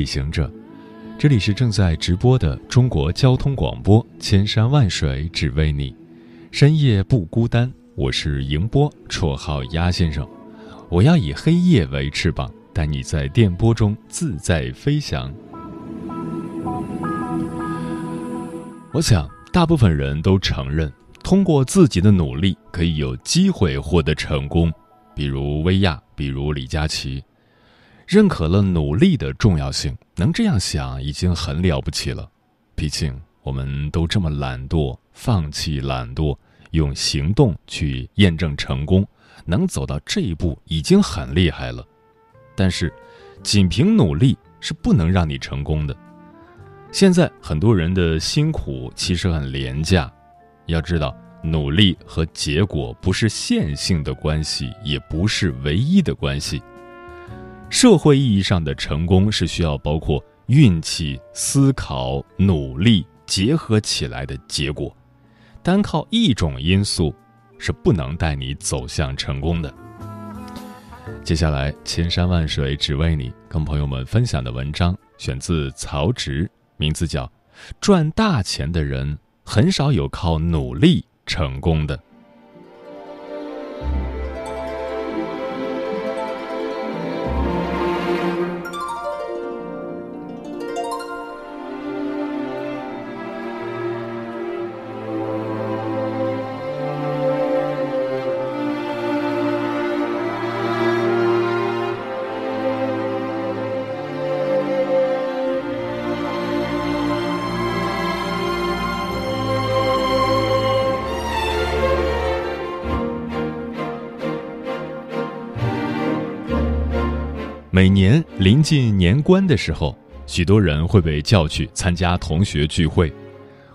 旅行者，这里是正在直播的中国交通广播，千山万水只为你，深夜不孤单。我是迎波，绰号鸭先生。我要以黑夜为翅膀，带你在电波中自在飞翔。我想，大部分人都承认，通过自己的努力，可以有机会获得成功，比如薇娅，比如李佳琦。认可了努力的重要性，能这样想已经很了不起了。毕竟我们都这么懒惰，放弃懒惰，用行动去验证成功，能走到这一步已经很厉害了。但是，仅凭努力是不能让你成功的。现在很多人的辛苦其实很廉价，要知道，努力和结果不是线性的关系，也不是唯一的关系。社会意义上的成功是需要包括运气、思考、努力结合起来的结果，单靠一种因素是不能带你走向成功的。接下来，千山万水只为你，跟朋友们分享的文章选自曹植，名字叫《赚大钱的人很少有靠努力成功的》。每年临近年关的时候，许多人会被叫去参加同学聚会，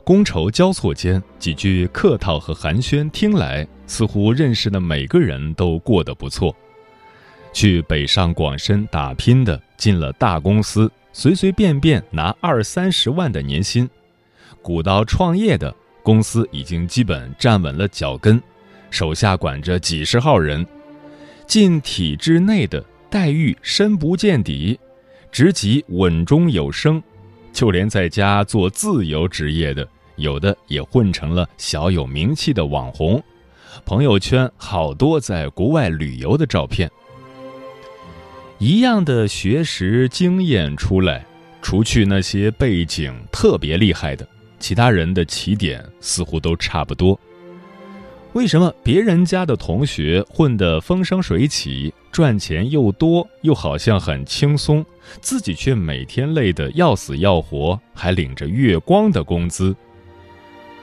觥筹交错间，几句客套和寒暄听来，似乎认识的每个人都过得不错。去北上广深打拼的，进了大公司，随随便便拿二三十万的年薪；鼓捣创业的，公司已经基本站稳了脚跟，手下管着几十号人；进体制内的。待遇深不见底，职级稳中有升，就连在家做自由职业的，有的也混成了小有名气的网红，朋友圈好多在国外旅游的照片。一样的学识经验出来，除去那些背景特别厉害的，其他人的起点似乎都差不多。为什么别人家的同学混得风生水起？赚钱又多，又好像很轻松，自己却每天累得要死要活，还领着月光的工资。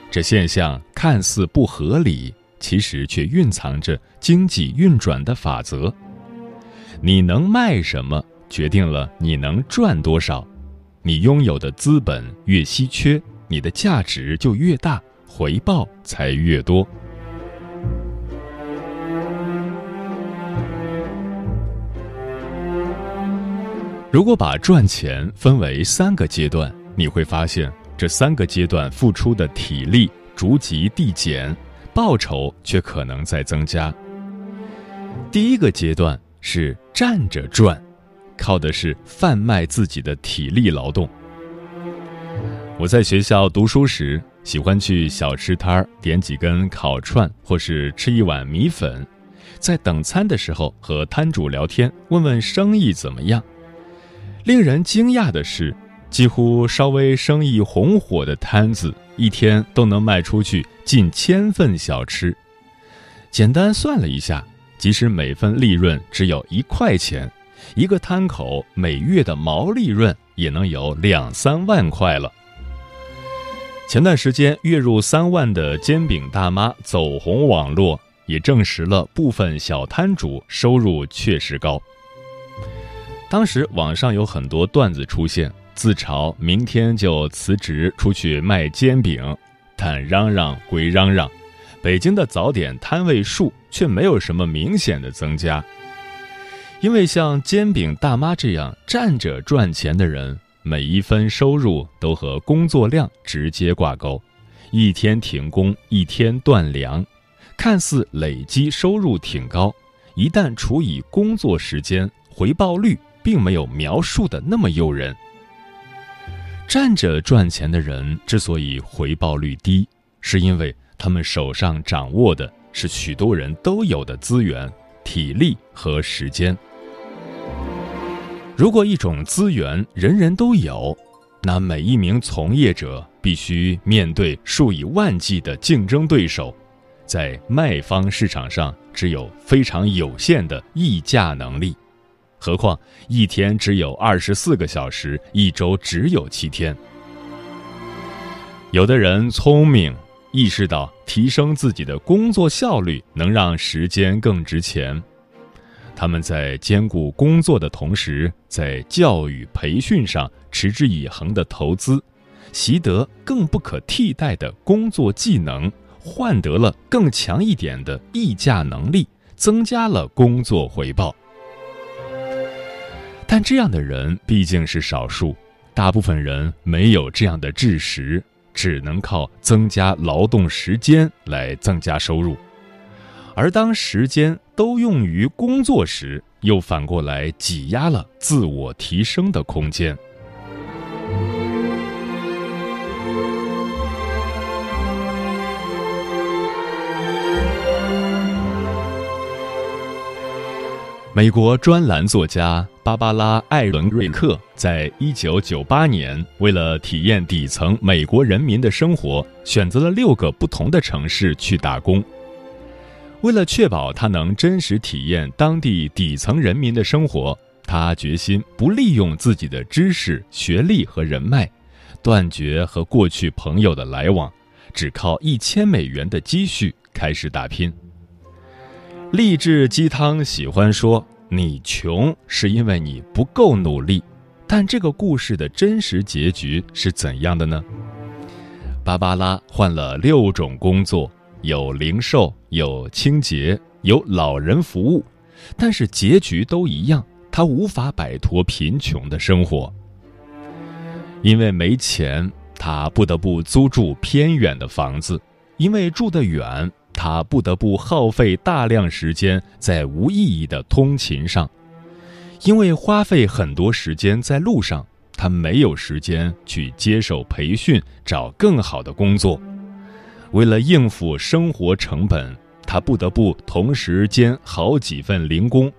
这现象看似不合理，其实却蕴藏着经济运转的法则。你能卖什么，决定了你能赚多少。你拥有的资本越稀缺，你的价值就越大，回报才越多。如果把赚钱分为三个阶段，你会发现这三个阶段付出的体力逐级递减，报酬却可能在增加。第一个阶段是站着赚，靠的是贩卖自己的体力劳动。我在学校读书时，喜欢去小吃摊儿点几根烤串，或是吃一碗米粉，在等餐的时候和摊主聊天，问问生意怎么样。令人惊讶的是，几乎稍微生意红火的摊子，一天都能卖出去近千份小吃。简单算了一下，即使每份利润只有一块钱，一个摊口每月的毛利润也能有两三万块了。前段时间月入三万的煎饼大妈走红网络，也证实了部分小摊主收入确实高。当时网上有很多段子出现，自嘲明天就辞职出去卖煎饼，但嚷嚷归嚷嚷，北京的早点摊位数却没有什么明显的增加。因为像煎饼大妈这样站着赚钱的人，每一分收入都和工作量直接挂钩，一天停工一天断粮，看似累积收入挺高，一旦除以工作时间，回报率并没有描述的那么诱人。站着赚钱的人之所以回报率低，是因为他们手上掌握的是许多人都有的资源、体力和时间。如果一种资源人人都有，那每一名从业者必须面对数以万计的竞争对手，在卖方市场上只有非常有限的议价能力。何况一天只有二十四个小时，一周只有七天。有的人聪明，意识到提升自己的工作效率能让时间更值钱。他们在兼顾工作的同时，在教育培训上持之以恒的投资，习得更不可替代的工作技能，换得了更强一点的议价能力，增加了工作回报。但这样的人毕竟是少数，大部分人没有这样的智识，只能靠增加劳动时间来增加收入。而当时间都用于工作时，又反过来挤压了自我提升的空间。美国专栏作家芭芭拉·艾伦瑞克在一九九八年，为了体验底层美国人民的生活，选择了六个不同的城市去打工。为了确保他能真实体验当地底层人民的生活，他决心不利用自己的知识、学历和人脉，断绝和过去朋友的来往，只靠一千美元的积蓄开始打拼。励志鸡汤喜欢说：“你穷是因为你不够努力。”但这个故事的真实结局是怎样的呢？芭芭拉换了六种工作。有零售，有清洁，有老人服务，但是结局都一样，他无法摆脱贫穷的生活。因为没钱，他不得不租住偏远的房子；因为住得远，他不得不耗费大量时间在无意义的通勤上；因为花费很多时间在路上，他没有时间去接受培训，找更好的工作。为了应付生活成本，他不得不同时兼好几份零工。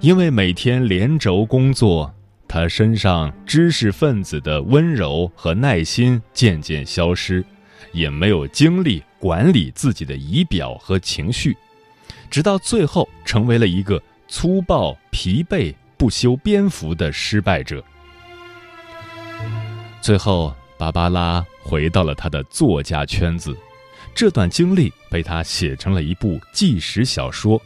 因为每天连轴工作，他身上知识分子的温柔和耐心渐渐消失，也没有精力管理自己的仪表和情绪，直到最后成为了一个粗暴、疲惫、不修边幅的失败者。最后，芭芭拉。回到了他的作家圈子，这段经历被他写成了一部纪实小说。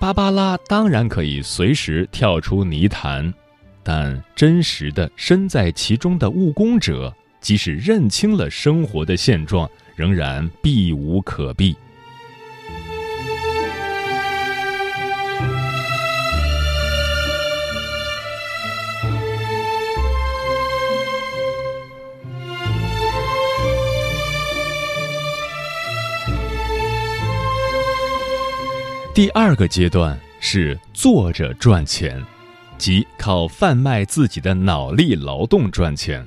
芭芭拉当然可以随时跳出泥潭，但真实的身在其中的务工者，即使认清了生活的现状，仍然避无可避。第二个阶段是坐着赚钱，即靠贩卖自己的脑力劳动赚钱。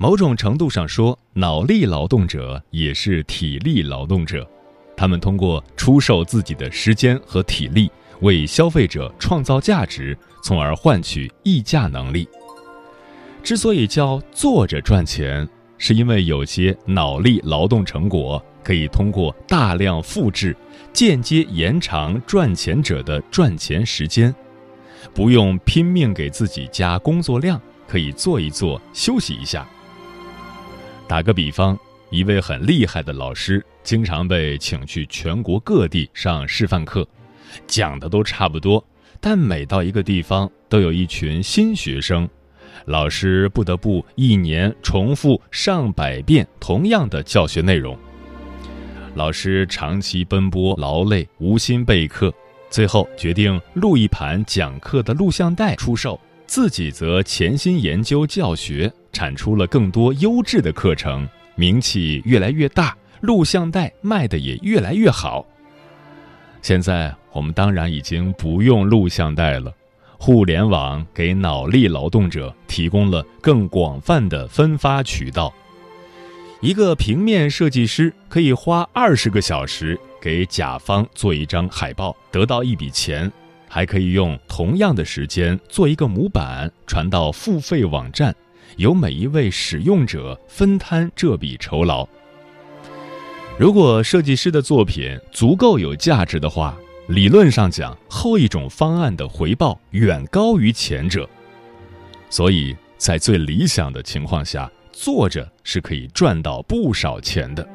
某种程度上说，脑力劳动者也是体力劳动者，他们通过出售自己的时间和体力，为消费者创造价值，从而换取溢价能力。之所以叫坐着赚钱，是因为有些脑力劳动成果可以通过大量复制。间接延长赚钱者的赚钱时间，不用拼命给自己加工作量，可以坐一坐，休息一下。打个比方，一位很厉害的老师，经常被请去全国各地上示范课，讲的都差不多，但每到一个地方，都有一群新学生，老师不得不一年重复上百遍同样的教学内容。老师长期奔波劳累，无心备课，最后决定录一盘讲课的录像带出售，自己则潜心研究教学，产出了更多优质的课程，名气越来越大，录像带卖的也越来越好。现在我们当然已经不用录像带了，互联网给脑力劳动者提供了更广泛的分发渠道。一个平面设计师可以花二十个小时给甲方做一张海报，得到一笔钱，还可以用同样的时间做一个模板传到付费网站，由每一位使用者分摊这笔酬劳。如果设计师的作品足够有价值的话，理论上讲，后一种方案的回报远高于前者。所以在最理想的情况下，作者是可以赚到不少钱的。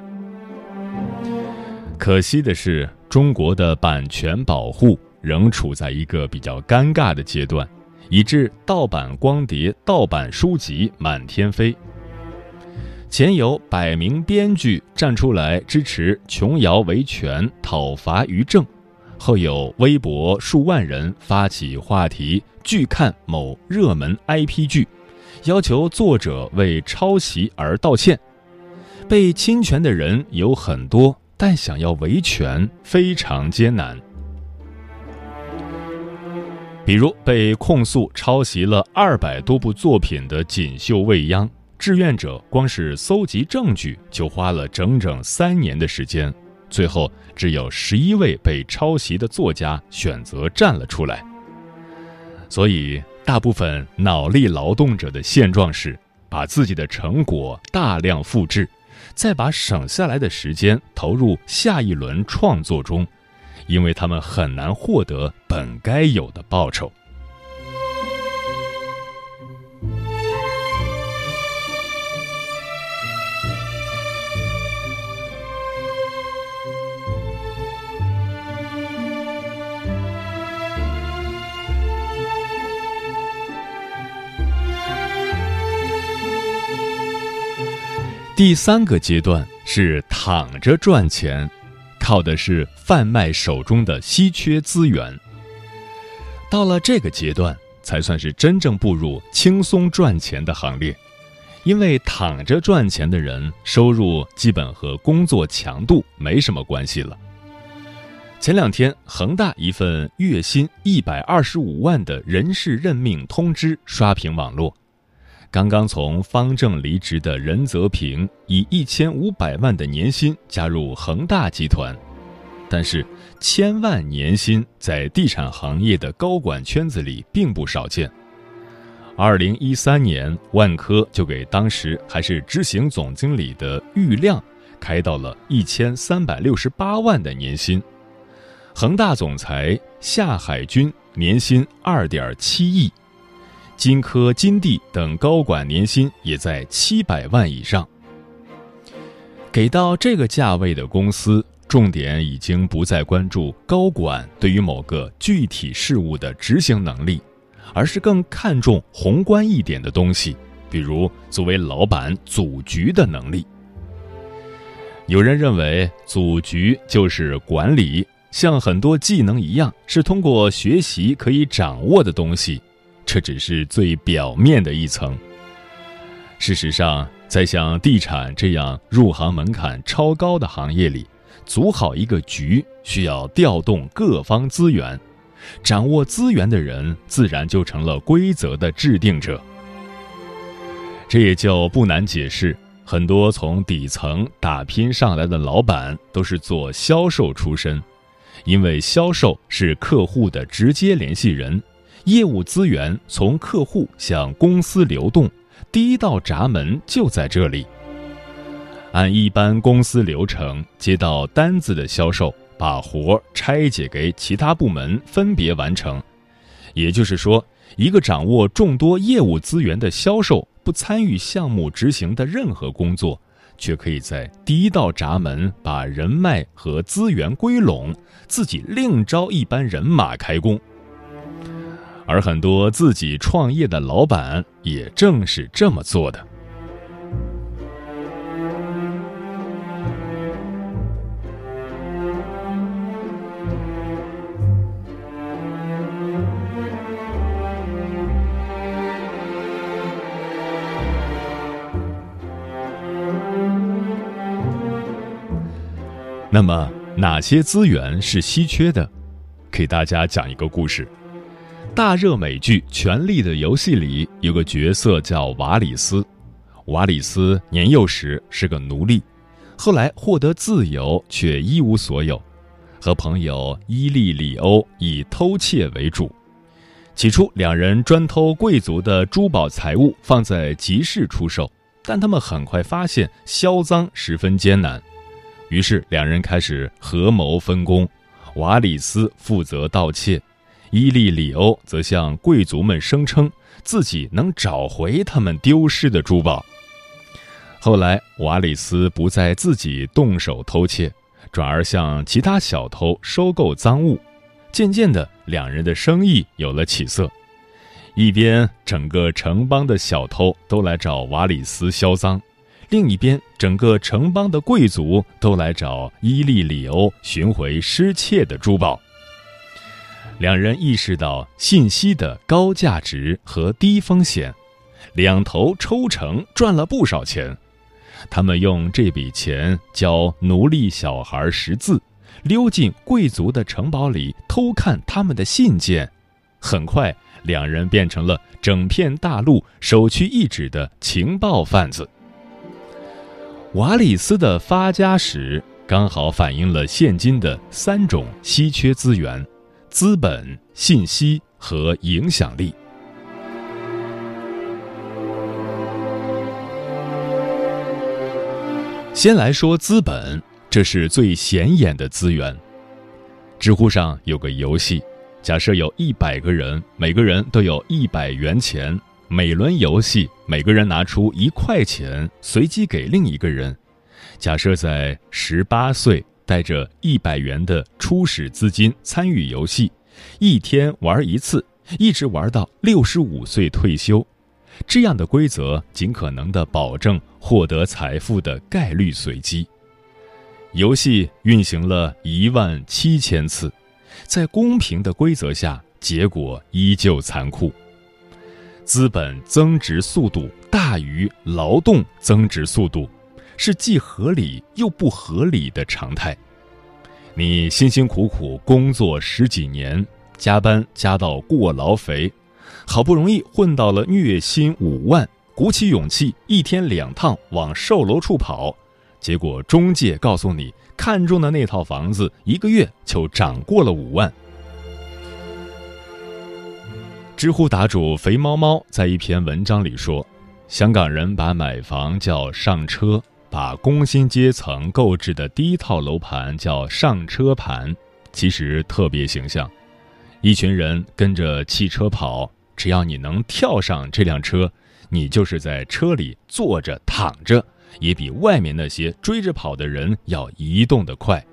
可惜的是，中国的版权保护仍处在一个比较尴尬的阶段，以致盗版光碟、盗版书籍满天飞。前有百名编剧站出来支持琼瑶维权讨伐于正，后有微博数万人发起话题拒看某热门 IP 剧，要求作者为抄袭而道歉。被侵权的人有很多，但想要维权非常艰难。比如被控诉抄袭了二百多部作品的锦绣未央。志愿者光是搜集证据就花了整整三年的时间，最后只有十一位被抄袭的作家选择站了出来。所以，大部分脑力劳动者的现状是把自己的成果大量复制，再把省下来的时间投入下一轮创作中，因为他们很难获得本该有的报酬。第三个阶段是躺着赚钱，靠的是贩卖手中的稀缺资源。到了这个阶段，才算是真正步入轻松赚钱的行列，因为躺着赚钱的人收入基本和工作强度没什么关系了。前两天，恒大一份月薪一百二十五万的人事任命通知刷屏网络。刚刚从方正离职的任泽平以一千五百万的年薪加入恒大集团，但是千万年薪在地产行业的高管圈子里并不少见。二零一三年，万科就给当时还是执行总经理的郁亮开到了一千三百六十八万的年薪，恒大总裁夏海军年薪二点七亿。金科、金地等高管年薪也在七百万以上。给到这个价位的公司，重点已经不再关注高管对于某个具体事务的执行能力，而是更看重宏观一点的东西，比如作为老板组局的能力。有人认为，组局就是管理，像很多技能一样，是通过学习可以掌握的东西。这只是最表面的一层。事实上，在像地产这样入行门槛超高的行业里，组好一个局需要调动各方资源，掌握资源的人自然就成了规则的制定者。这也就不难解释，很多从底层打拼上来的老板都是做销售出身，因为销售是客户的直接联系人。业务资源从客户向公司流动，第一道闸门就在这里。按一般公司流程，接到单子的销售把活拆解给其他部门分别完成。也就是说，一个掌握众多业务资源的销售，不参与项目执行的任何工作，却可以在第一道闸门把人脉和资源归拢，自己另招一班人马开工。而很多自己创业的老板也正是这么做的。那么，哪些资源是稀缺的？给大家讲一个故事。大热美剧《权力的游戏》里有个角色叫瓦里斯。瓦里斯年幼时是个奴隶，后来获得自由却一无所有，和朋友伊利里欧以偷窃为主。起初，两人专偷贵族的珠宝财物放在集市出售，但他们很快发现销赃十分艰难。于是两人开始合谋分工，瓦里斯负责盗窃，伊利里欧则向贵族们声称自己能找回他们丢失的珠宝。后来，瓦里斯不再自己动手偷窃，转而向其他小偷收购赃物。渐渐的，两人的生意有了起色。一边，整个城邦的小偷都来找瓦里斯销赃。另一边，整个城邦的贵族都来找伊利里欧寻回失窃的珠宝。两人意识到信息的高价值和低风险，两头抽成赚了不少钱。他们用这笔钱教奴隶小孩识字，溜进贵族的城堡里偷看他们的信件。很快，两人变成了整片大陆首屈一指的情报贩子。瓦里斯的发家史刚好反映了现今的三种稀缺资源：资本、信息和影响力。先来说资本，这是最显眼的资源。知乎上有个游戏，假设有一百个人，每个人都有一百元钱。每轮游戏，每个人拿出一块钱，随机给另一个人。假设在十八岁，带着一百元的初始资金参与游戏，一天玩一次，一直玩到六十五岁退休。这样的规则尽可能的保证获得财富的概率随机。游戏运行了一万七千次，在公平的规则下，结果依旧残酷。资本增值速度大于劳动增值速度，是既合理又不合理的常态。你辛辛苦苦工作十几年，加班加到过劳肥，好不容易混到了月薪五万，鼓起勇气一天两趟往售楼处跑，结果中介告诉你看中的那套房子一个月就涨过了五万。知乎答主肥猫猫在一篇文章里说：“香港人把买房叫上车，把工薪阶层购置的第一套楼盘叫上车盘，其实特别形象。一群人跟着汽车跑，只要你能跳上这辆车，你就是在车里坐着躺着，也比外面那些追着跑的人要移动的快。”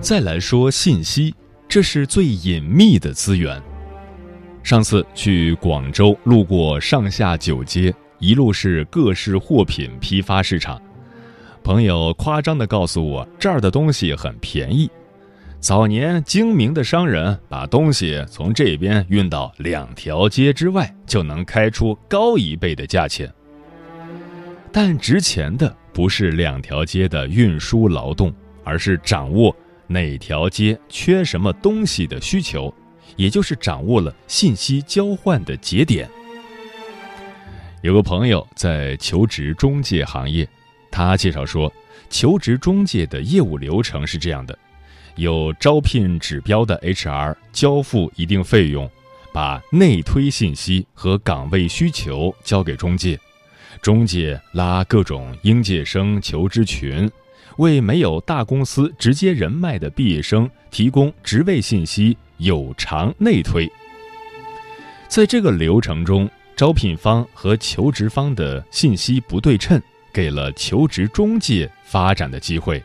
再来说信息，这是最隐秘的资源。上次去广州，路过上下九街，一路是各式货品批发市场。朋友夸张地告诉我，这儿的东西很便宜。早年精明的商人把东西从这边运到两条街之外，就能开出高一倍的价钱。但值钱的不是两条街的运输劳动，而是掌握。哪条街缺什么东西的需求，也就是掌握了信息交换的节点。有个朋友在求职中介行业，他介绍说，求职中介的业务流程是这样的：有招聘指标的 HR 交付一定费用，把内推信息和岗位需求交给中介，中介拉各种应届生求职群。为没有大公司直接人脉的毕业生提供职位信息，有偿内推。在这个流程中，招聘方和求职方的信息不对称，给了求职中介发展的机会。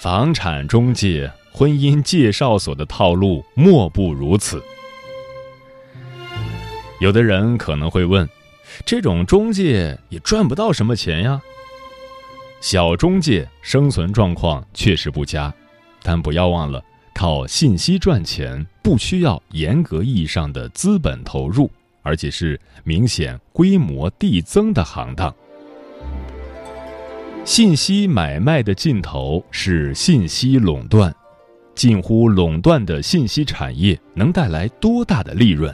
房产中介、婚姻介绍所的套路莫不如此。有的人可能会问：这种中介也赚不到什么钱呀？小中介生存状况确实不佳，但不要忘了。靠信息赚钱不需要严格意义上的资本投入，而且是明显规模递增的行当。信息买卖的尽头是信息垄断，近乎垄断的信息产业能带来多大的利润？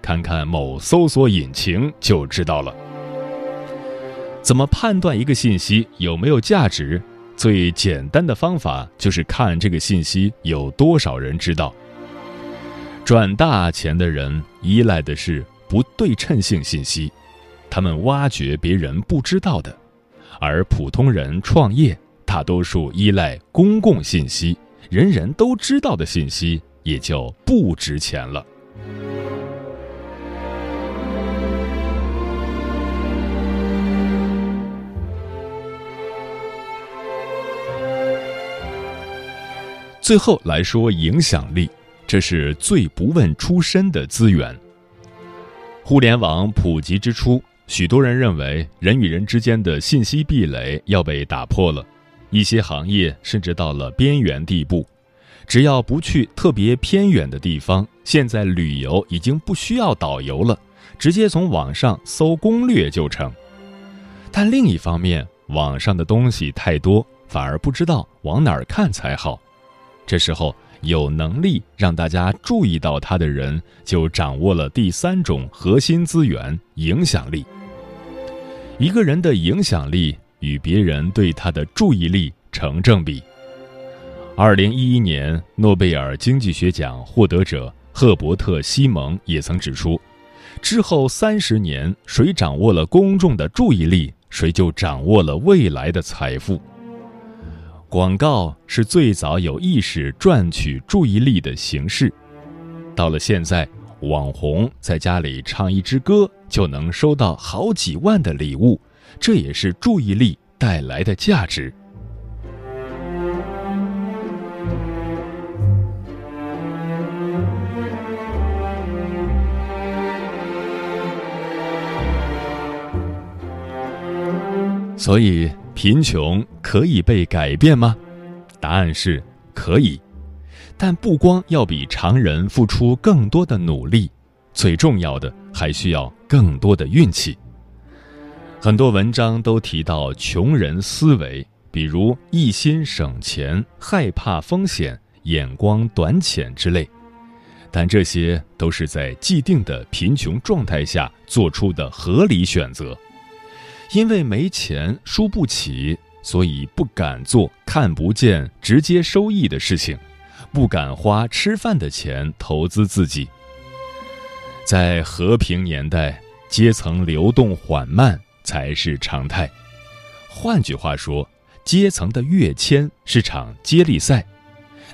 看看某搜索引擎就知道了。怎么判断一个信息有没有价值？最简单的方法就是看这个信息有多少人知道。赚大钱的人依赖的是不对称性信息，他们挖掘别人不知道的；而普通人创业，大多数依赖公共信息，人人都知道的信息也就不值钱了。最后来说，影响力，这是最不问出身的资源。互联网普及之初，许多人认为人与人之间的信息壁垒要被打破了，一些行业甚至到了边缘地步。只要不去特别偏远的地方，现在旅游已经不需要导游了，直接从网上搜攻略就成。但另一方面，网上的东西太多，反而不知道往哪儿看才好。这时候，有能力让大家注意到他的人，就掌握了第三种核心资源——影响力。一个人的影响力与别人对他的注意力成正比。二零一一年诺贝尔经济学奖获得者赫伯特·西蒙也曾指出，之后三十年，谁掌握了公众的注意力，谁就掌握了未来的财富。广告是最早有意识赚取注意力的形式，到了现在，网红在家里唱一支歌就能收到好几万的礼物，这也是注意力带来的价值。所以。贫穷可以被改变吗？答案是可以，但不光要比常人付出更多的努力，最重要的还需要更多的运气。很多文章都提到穷人思维，比如一心省钱、害怕风险、眼光短浅之类，但这些都是在既定的贫穷状态下做出的合理选择。因为没钱输不起，所以不敢做看不见直接收益的事情，不敢花吃饭的钱投资自己。在和平年代，阶层流动缓慢才是常态。换句话说，阶层的跃迁是场接力赛，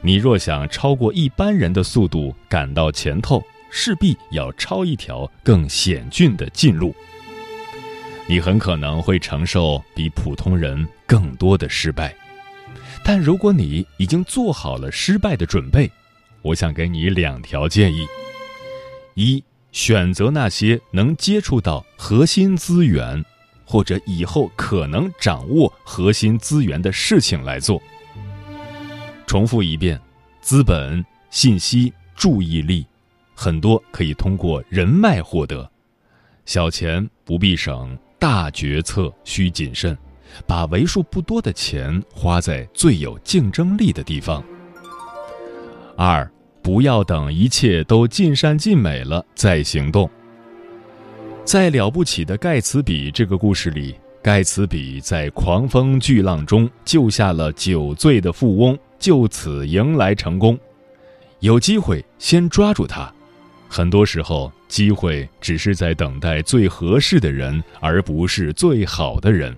你若想超过一般人的速度赶到前头，势必要抄一条更险峻的近路。你很可能会承受比普通人更多的失败，但如果你已经做好了失败的准备，我想给你两条建议：一、选择那些能接触到核心资源，或者以后可能掌握核心资源的事情来做。重复一遍：资本、信息、注意力，很多可以通过人脉获得，小钱不必省。大决策需谨慎，把为数不多的钱花在最有竞争力的地方。二，不要等一切都尽善尽美了再行动。在了不起的盖茨比这个故事里，盖茨比在狂风巨浪中救下了酒醉的富翁，就此迎来成功。有机会先抓住他。很多时候，机会只是在等待最合适的人，而不是最好的人。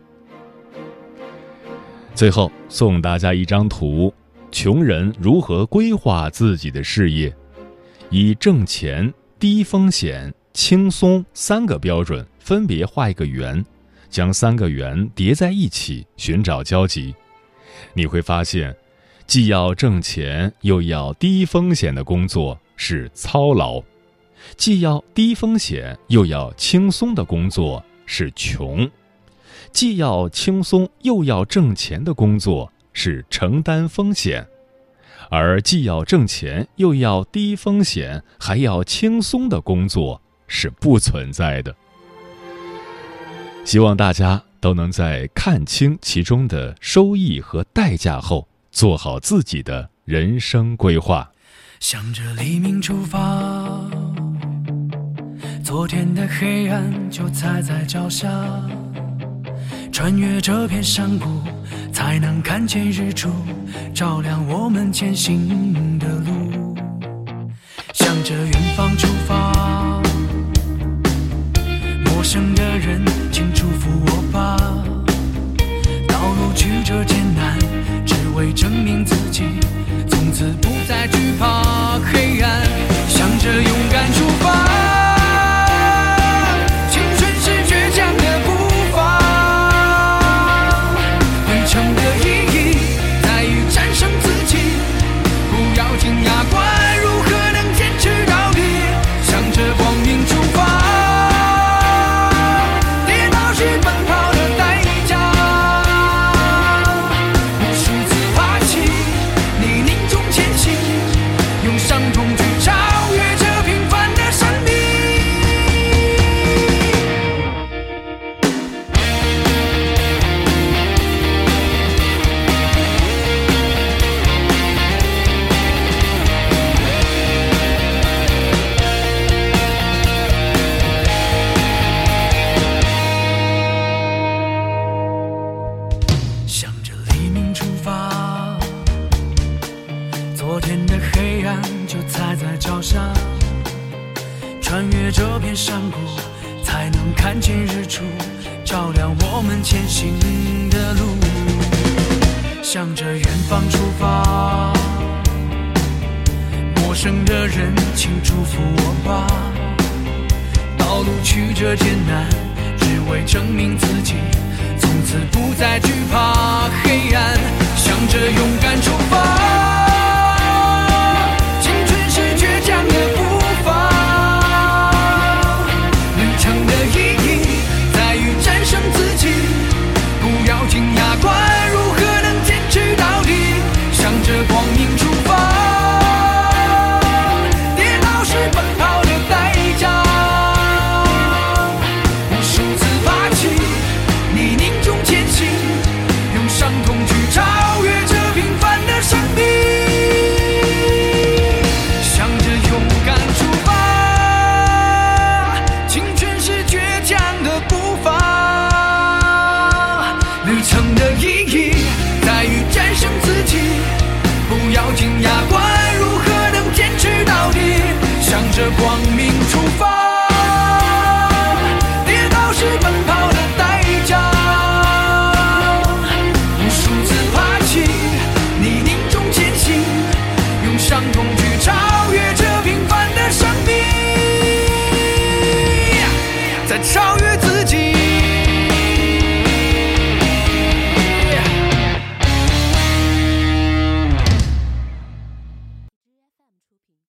最后送大家一张图：穷人如何规划自己的事业？以挣钱低风险、轻松三个标准，分别画一个圆，将三个圆叠在一起，寻找交集。你会发现，既要挣钱又要低风险的工作是操劳；既要低风险又要轻松的工作是穷；既要轻松又要挣钱的工作是承担风险。而既要挣钱又要低风险还要轻松的工作是不存在的。希望大家都能在看清其中的收益和代价后，做好自己的人生规划。向着黎明出发，昨天的黑暗就踩在脚下，穿越这片山谷。才能看见日出，照亮我们前行的路。向着远方出发，陌生的人，请祝福我吧。道路曲折艰难，只为证明自己，从此不再惧怕黑暗。向着勇敢出发。昨天的黑暗就踩在脚下穿越这片山谷才能看见日出照亮我们前行的路。向着远方出发陌生的人请祝福我吧。道路曲折艰难只为证明自己从此不再惧怕黑暗。向着勇敢出发。光。